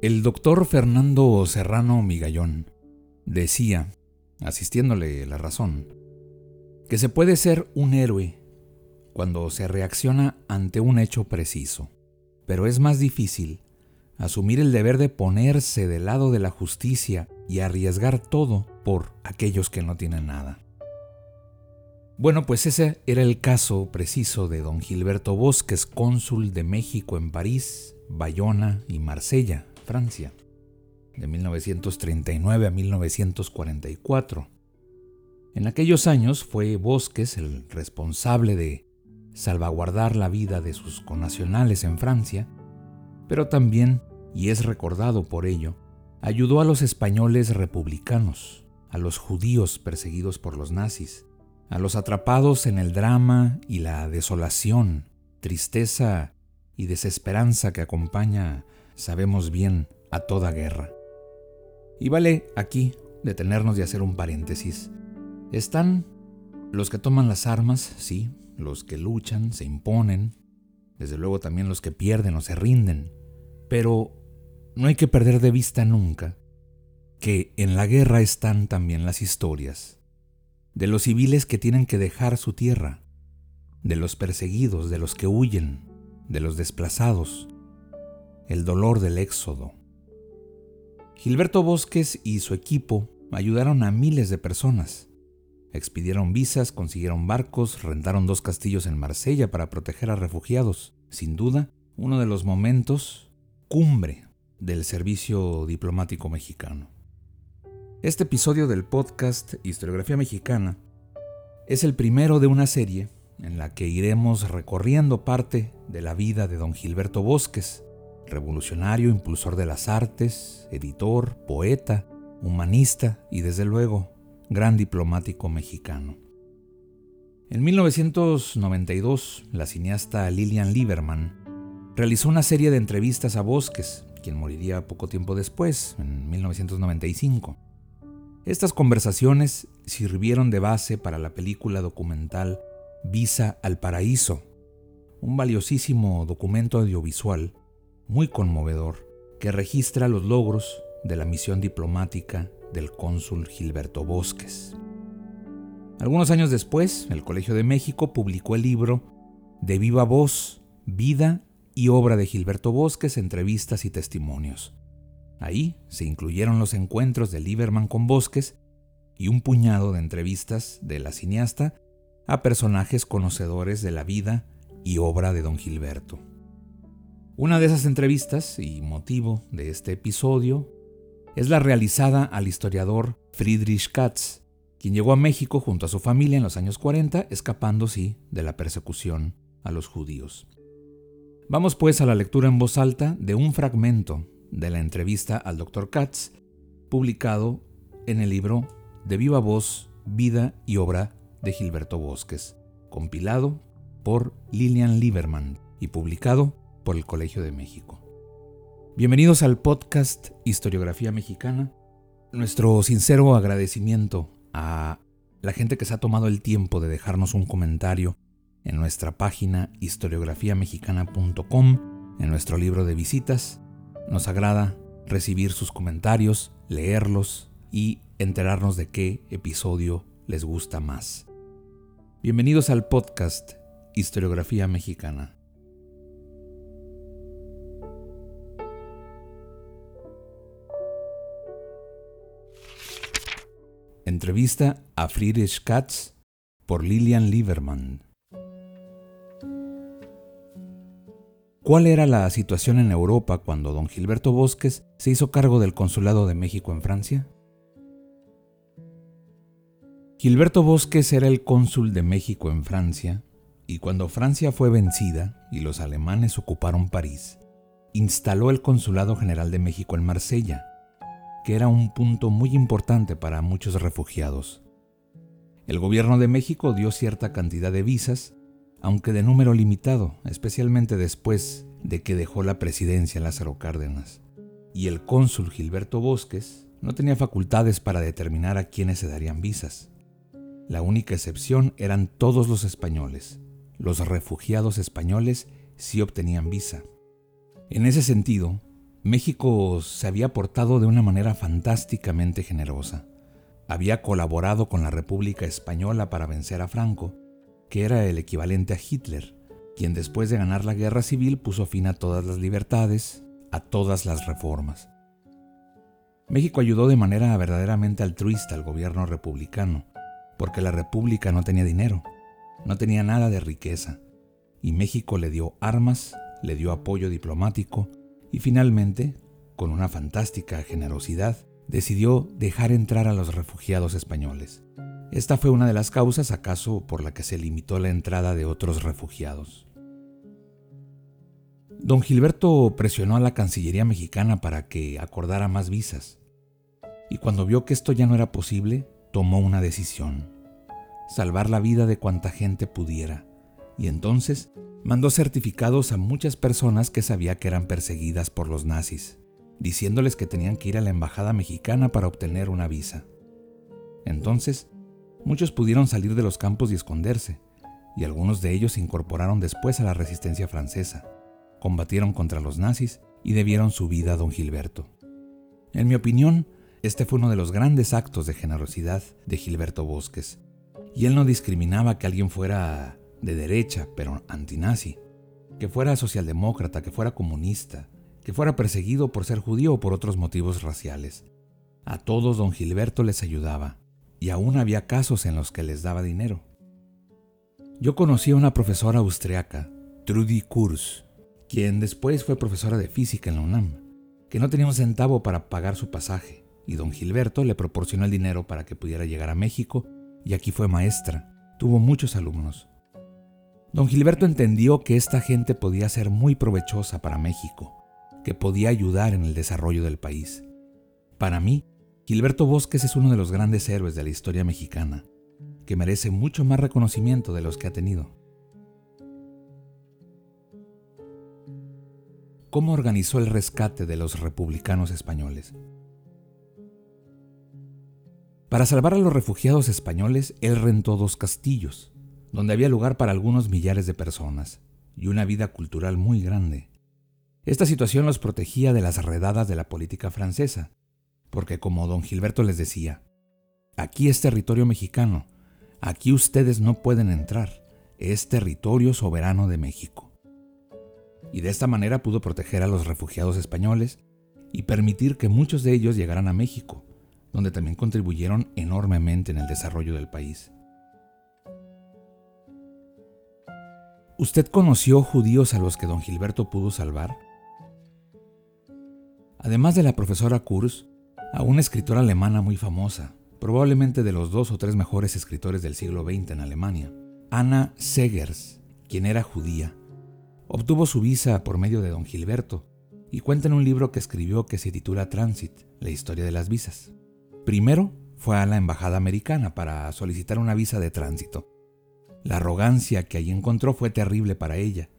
El doctor Fernando Serrano Migallón decía, asistiéndole la razón, que se puede ser un héroe cuando se reacciona ante un hecho preciso, pero es más difícil asumir el deber de ponerse del lado de la justicia y arriesgar todo por aquellos que no tienen nada. Bueno, pues ese era el caso preciso de don Gilberto Bosques, cónsul de México en París, Bayona y Marsella, Francia, de 1939 a 1944. En aquellos años fue Bosques el responsable de salvaguardar la vida de sus connacionales en Francia, pero también y es recordado por ello, ayudó a los españoles republicanos, a los judíos perseguidos por los nazis, a los atrapados en el drama y la desolación, tristeza y desesperanza que acompaña, sabemos bien, a toda guerra. Y vale aquí detenernos y hacer un paréntesis. Están los que toman las armas, sí, los que luchan, se imponen, desde luego también los que pierden o se rinden, pero no hay que perder de vista nunca que en la guerra están también las historias de los civiles que tienen que dejar su tierra, de los perseguidos, de los que huyen, de los desplazados, el dolor del éxodo. Gilberto Bosques y su equipo ayudaron a miles de personas. Expidieron visas, consiguieron barcos, rentaron dos castillos en Marsella para proteger a refugiados. Sin duda, uno de los momentos cumbre del Servicio Diplomático Mexicano. Este episodio del podcast Historiografía Mexicana es el primero de una serie en la que iremos recorriendo parte de la vida de don Gilberto Bosques, revolucionario, impulsor de las artes, editor, poeta, humanista y desde luego gran diplomático mexicano. En 1992, la cineasta Lillian Lieberman realizó una serie de entrevistas a Bosques quien moriría poco tiempo después, en 1995. Estas conversaciones sirvieron de base para la película documental Visa al Paraíso, un valiosísimo documento audiovisual muy conmovedor que registra los logros de la misión diplomática del cónsul Gilberto Bosques. Algunos años después, el Colegio de México publicó el libro De viva voz, vida y obra de Gilberto Bosques, entrevistas y testimonios. Ahí se incluyeron los encuentros de Lieberman con Bosques y un puñado de entrevistas de la cineasta a personajes conocedores de la vida y obra de don Gilberto. Una de esas entrevistas, y motivo de este episodio, es la realizada al historiador Friedrich Katz, quien llegó a México junto a su familia en los años 40, escapando, sí, de la persecución a los judíos. Vamos pues a la lectura en voz alta de un fragmento de la entrevista al Dr. Katz, publicado en el libro De viva voz, vida y obra de Gilberto Bosques, compilado por Lilian Lieberman y publicado el Colegio de México. Bienvenidos al podcast Historiografía Mexicana. Nuestro sincero agradecimiento a la gente que se ha tomado el tiempo de dejarnos un comentario en nuestra página historiografiamexicana.com, en nuestro libro de visitas. Nos agrada recibir sus comentarios, leerlos y enterarnos de qué episodio les gusta más. Bienvenidos al podcast Historiografía Mexicana. Entrevista a Friedrich Katz por Lilian Lieberman. ¿Cuál era la situación en Europa cuando don Gilberto Bosques se hizo cargo del Consulado de México en Francia? Gilberto Bosques era el cónsul de México en Francia, y cuando Francia fue vencida y los alemanes ocuparon París, instaló el Consulado General de México en Marsella, que era un punto muy importante para muchos refugiados. El gobierno de México dio cierta cantidad de visas, aunque de número limitado, especialmente después de que dejó la presidencia Lázaro Cárdenas. Y el cónsul Gilberto Bosques no tenía facultades para determinar a quiénes se darían visas. La única excepción eran todos los españoles. Los refugiados españoles sí obtenían visa. En ese sentido, México se había portado de una manera fantásticamente generosa. Había colaborado con la República Española para vencer a Franco, que era el equivalente a Hitler, quien después de ganar la guerra civil puso fin a todas las libertades, a todas las reformas. México ayudó de manera verdaderamente altruista al gobierno republicano, porque la República no tenía dinero, no tenía nada de riqueza, y México le dio armas, le dio apoyo diplomático y finalmente, con una fantástica generosidad, decidió dejar entrar a los refugiados españoles. Esta fue una de las causas acaso por la que se limitó la entrada de otros refugiados. Don Gilberto presionó a la Cancillería mexicana para que acordara más visas, y cuando vio que esto ya no era posible, tomó una decisión, salvar la vida de cuanta gente pudiera, y entonces mandó certificados a muchas personas que sabía que eran perseguidas por los nazis, diciéndoles que tenían que ir a la embajada mexicana para obtener una visa. Entonces, muchos pudieron salir de los campos y esconderse, y algunos de ellos se incorporaron después a la resistencia francesa, combatieron contra los nazis y debieron su vida a don Gilberto. En mi opinión, este fue uno de los grandes actos de generosidad de Gilberto Bosques, y él no discriminaba que alguien fuera de derecha, pero antinazi, que fuera socialdemócrata, que fuera comunista, que fuera perseguido por ser judío o por otros motivos raciales. A todos don Gilberto les ayudaba, y aún había casos en los que les daba dinero. Yo conocí a una profesora austriaca, Trudy Kurz, quien después fue profesora de física en la UNAM, que no tenía un centavo para pagar su pasaje y don Gilberto le proporcionó el dinero para que pudiera llegar a México y aquí fue maestra. Tuvo muchos alumnos. Don Gilberto entendió que esta gente podía ser muy provechosa para México, que podía ayudar en el desarrollo del país. Para mí, Gilberto Bosques es uno de los grandes héroes de la historia mexicana, que merece mucho más reconocimiento de los que ha tenido. ¿Cómo organizó el rescate de los republicanos españoles? Para salvar a los refugiados españoles, él rentó dos castillos, donde había lugar para algunos millares de personas y una vida cultural muy grande. Esta situación los protegía de las redadas de la política francesa, porque como don Gilberto les decía, aquí es territorio mexicano, aquí ustedes no pueden entrar, es territorio soberano de México. Y de esta manera pudo proteger a los refugiados españoles y permitir que muchos de ellos llegaran a México, donde también contribuyeron enormemente en el desarrollo del país. ¿Usted conoció judíos a los que don Gilberto pudo salvar? Además de la profesora Kurz, a una escritora alemana muy famosa, probablemente de los dos o tres mejores escritores del siglo XX en Alemania, Anna Segers, quien era judía, obtuvo su visa por medio de don Gilberto y cuenta en un libro que escribió que se titula Transit, la historia de las visas. Primero fue a la embajada americana para solicitar una visa de tránsito. La arrogancia que allí encontró fue terrible para ella.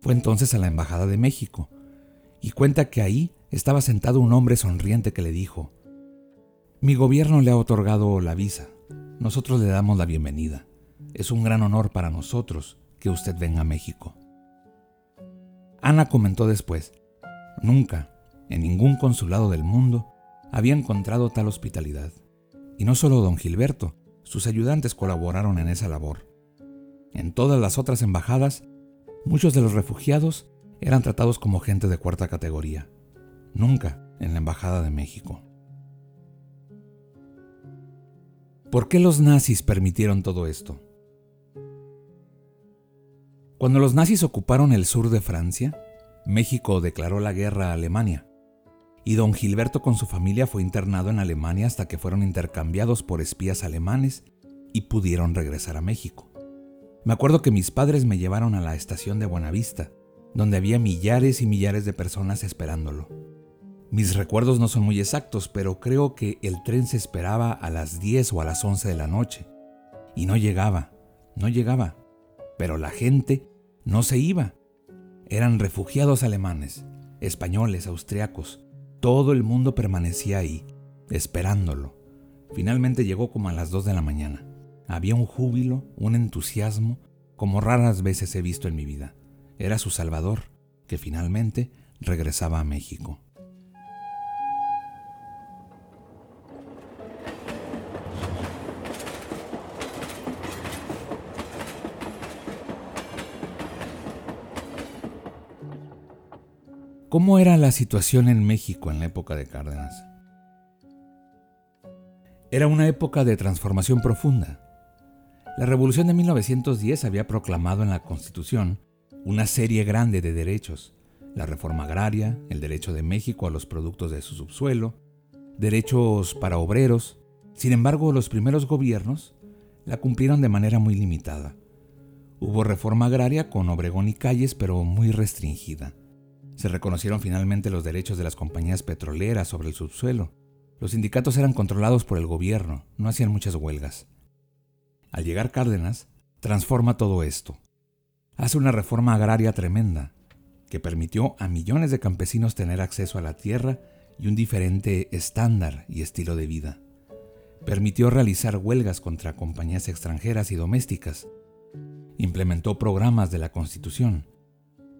Fue entonces a la embajada de México y cuenta que ahí estaba sentado un hombre sonriente que le dijo, Mi gobierno le ha otorgado la visa, nosotros le damos la bienvenida. Es un gran honor para nosotros que usted venga a México. Ana comentó después, Nunca, en ningún consulado del mundo, había encontrado tal hospitalidad. Y no solo don Gilberto, sus ayudantes colaboraron en esa labor. En todas las otras embajadas, muchos de los refugiados eran tratados como gente de cuarta categoría, nunca en la Embajada de México. ¿Por qué los nazis permitieron todo esto? Cuando los nazis ocuparon el sur de Francia, México declaró la guerra a Alemania y don Gilberto con su familia fue internado en Alemania hasta que fueron intercambiados por espías alemanes y pudieron regresar a México. Me acuerdo que mis padres me llevaron a la estación de Buenavista, donde había millares y millares de personas esperándolo. Mis recuerdos no son muy exactos, pero creo que el tren se esperaba a las 10 o a las 11 de la noche. Y no llegaba, no llegaba. Pero la gente no se iba. Eran refugiados alemanes, españoles, austriacos. Todo el mundo permanecía ahí, esperándolo. Finalmente llegó como a las 2 de la mañana. Había un júbilo, un entusiasmo, como raras veces he visto en mi vida. Era su Salvador, que finalmente regresaba a México. ¿Cómo era la situación en México en la época de Cárdenas? Era una época de transformación profunda. La revolución de 1910 había proclamado en la Constitución una serie grande de derechos, la reforma agraria, el derecho de México a los productos de su subsuelo, derechos para obreros. Sin embargo, los primeros gobiernos la cumplieron de manera muy limitada. Hubo reforma agraria con Obregón y Calles, pero muy restringida. Se reconocieron finalmente los derechos de las compañías petroleras sobre el subsuelo. Los sindicatos eran controlados por el gobierno, no hacían muchas huelgas. Al llegar Cárdenas, transforma todo esto. Hace una reforma agraria tremenda, que permitió a millones de campesinos tener acceso a la tierra y un diferente estándar y estilo de vida. Permitió realizar huelgas contra compañías extranjeras y domésticas. Implementó programas de la Constitución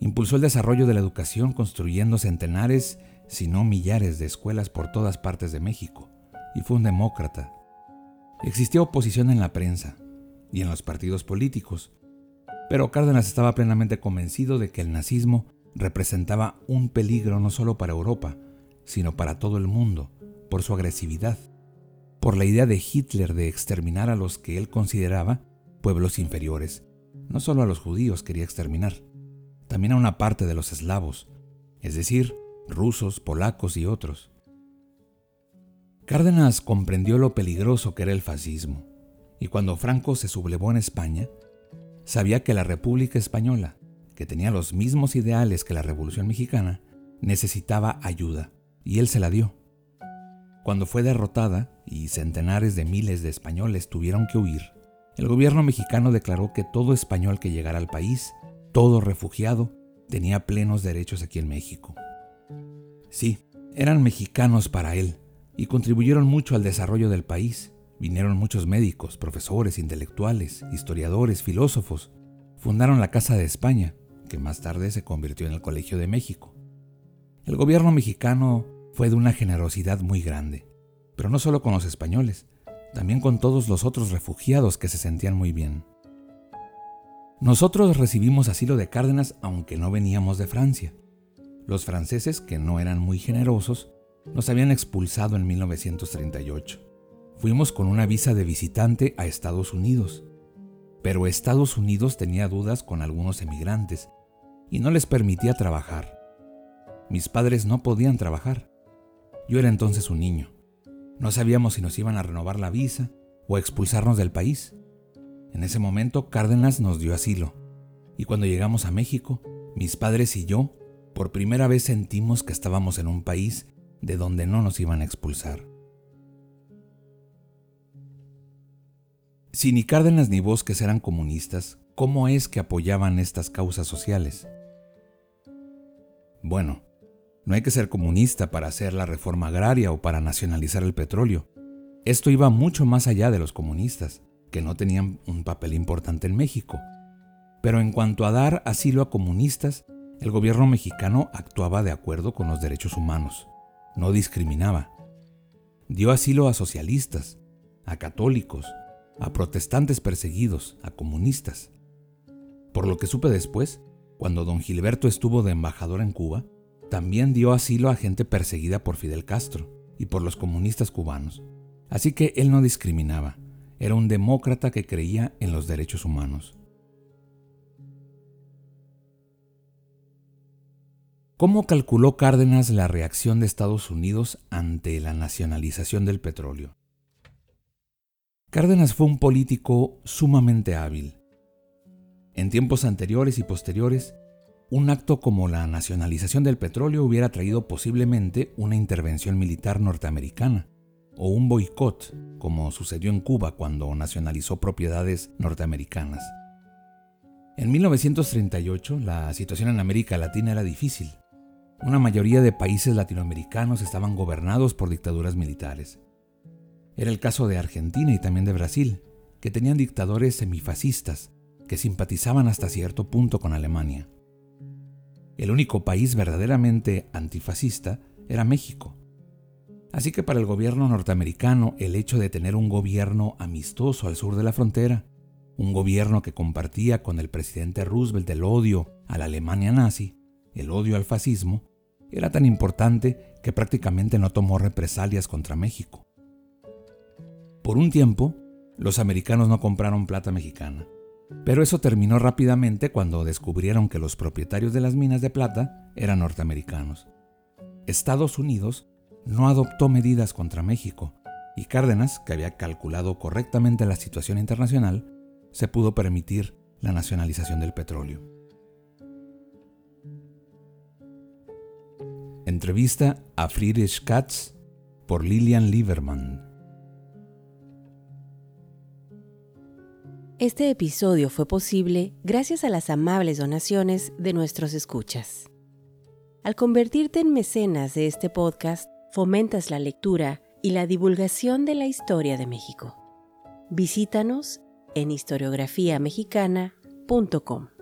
Impulsó el desarrollo de la educación construyendo centenares, si no millares de escuelas por todas partes de México, y fue un demócrata. Existía oposición en la prensa y en los partidos políticos, pero Cárdenas estaba plenamente convencido de que el nazismo representaba un peligro no solo para Europa, sino para todo el mundo, por su agresividad, por la idea de Hitler de exterminar a los que él consideraba pueblos inferiores. No solo a los judíos quería exterminar, también a una parte de los eslavos, es decir, rusos, polacos y otros. Cárdenas comprendió lo peligroso que era el fascismo, y cuando Franco se sublevó en España, sabía que la República Española, que tenía los mismos ideales que la Revolución Mexicana, necesitaba ayuda, y él se la dio. Cuando fue derrotada y centenares de miles de españoles tuvieron que huir, el gobierno mexicano declaró que todo español que llegara al país todo refugiado tenía plenos derechos aquí en México. Sí, eran mexicanos para él y contribuyeron mucho al desarrollo del país. Vinieron muchos médicos, profesores, intelectuales, historiadores, filósofos. Fundaron la Casa de España, que más tarde se convirtió en el Colegio de México. El gobierno mexicano fue de una generosidad muy grande, pero no solo con los españoles, también con todos los otros refugiados que se sentían muy bien. Nosotros recibimos asilo de Cárdenas aunque no veníamos de Francia. Los franceses, que no eran muy generosos, nos habían expulsado en 1938. Fuimos con una visa de visitante a Estados Unidos. Pero Estados Unidos tenía dudas con algunos emigrantes y no les permitía trabajar. Mis padres no podían trabajar. Yo era entonces un niño. No sabíamos si nos iban a renovar la visa o a expulsarnos del país. En ese momento Cárdenas nos dio asilo, y cuando llegamos a México, mis padres y yo por primera vez sentimos que estábamos en un país de donde no nos iban a expulsar. Si ni Cárdenas ni Bosques eran comunistas, ¿cómo es que apoyaban estas causas sociales? Bueno, no hay que ser comunista para hacer la reforma agraria o para nacionalizar el petróleo. Esto iba mucho más allá de los comunistas que no tenían un papel importante en México. Pero en cuanto a dar asilo a comunistas, el gobierno mexicano actuaba de acuerdo con los derechos humanos, no discriminaba. Dio asilo a socialistas, a católicos, a protestantes perseguidos, a comunistas. Por lo que supe después, cuando don Gilberto estuvo de embajador en Cuba, también dio asilo a gente perseguida por Fidel Castro y por los comunistas cubanos. Así que él no discriminaba, era un demócrata que creía en los derechos humanos. ¿Cómo calculó Cárdenas la reacción de Estados Unidos ante la nacionalización del petróleo? Cárdenas fue un político sumamente hábil. En tiempos anteriores y posteriores, un acto como la nacionalización del petróleo hubiera traído posiblemente una intervención militar norteamericana o un boicot, como sucedió en Cuba cuando nacionalizó propiedades norteamericanas. En 1938 la situación en América Latina era difícil. Una mayoría de países latinoamericanos estaban gobernados por dictaduras militares. Era el caso de Argentina y también de Brasil, que tenían dictadores semifascistas que simpatizaban hasta cierto punto con Alemania. El único país verdaderamente antifascista era México. Así que para el gobierno norteamericano el hecho de tener un gobierno amistoso al sur de la frontera, un gobierno que compartía con el presidente Roosevelt el odio a la Alemania nazi, el odio al fascismo, era tan importante que prácticamente no tomó represalias contra México. Por un tiempo, los americanos no compraron plata mexicana, pero eso terminó rápidamente cuando descubrieron que los propietarios de las minas de plata eran norteamericanos. Estados Unidos no adoptó medidas contra México y Cárdenas, que había calculado correctamente la situación internacional, se pudo permitir la nacionalización del petróleo. Entrevista a Friedrich Katz por Lilian Lieberman. Este episodio fue posible gracias a las amables donaciones de nuestros escuchas. Al convertirte en mecenas de este podcast, fomentas la lectura y la divulgación de la historia de México. Visítanos en historiografiamexicana.com.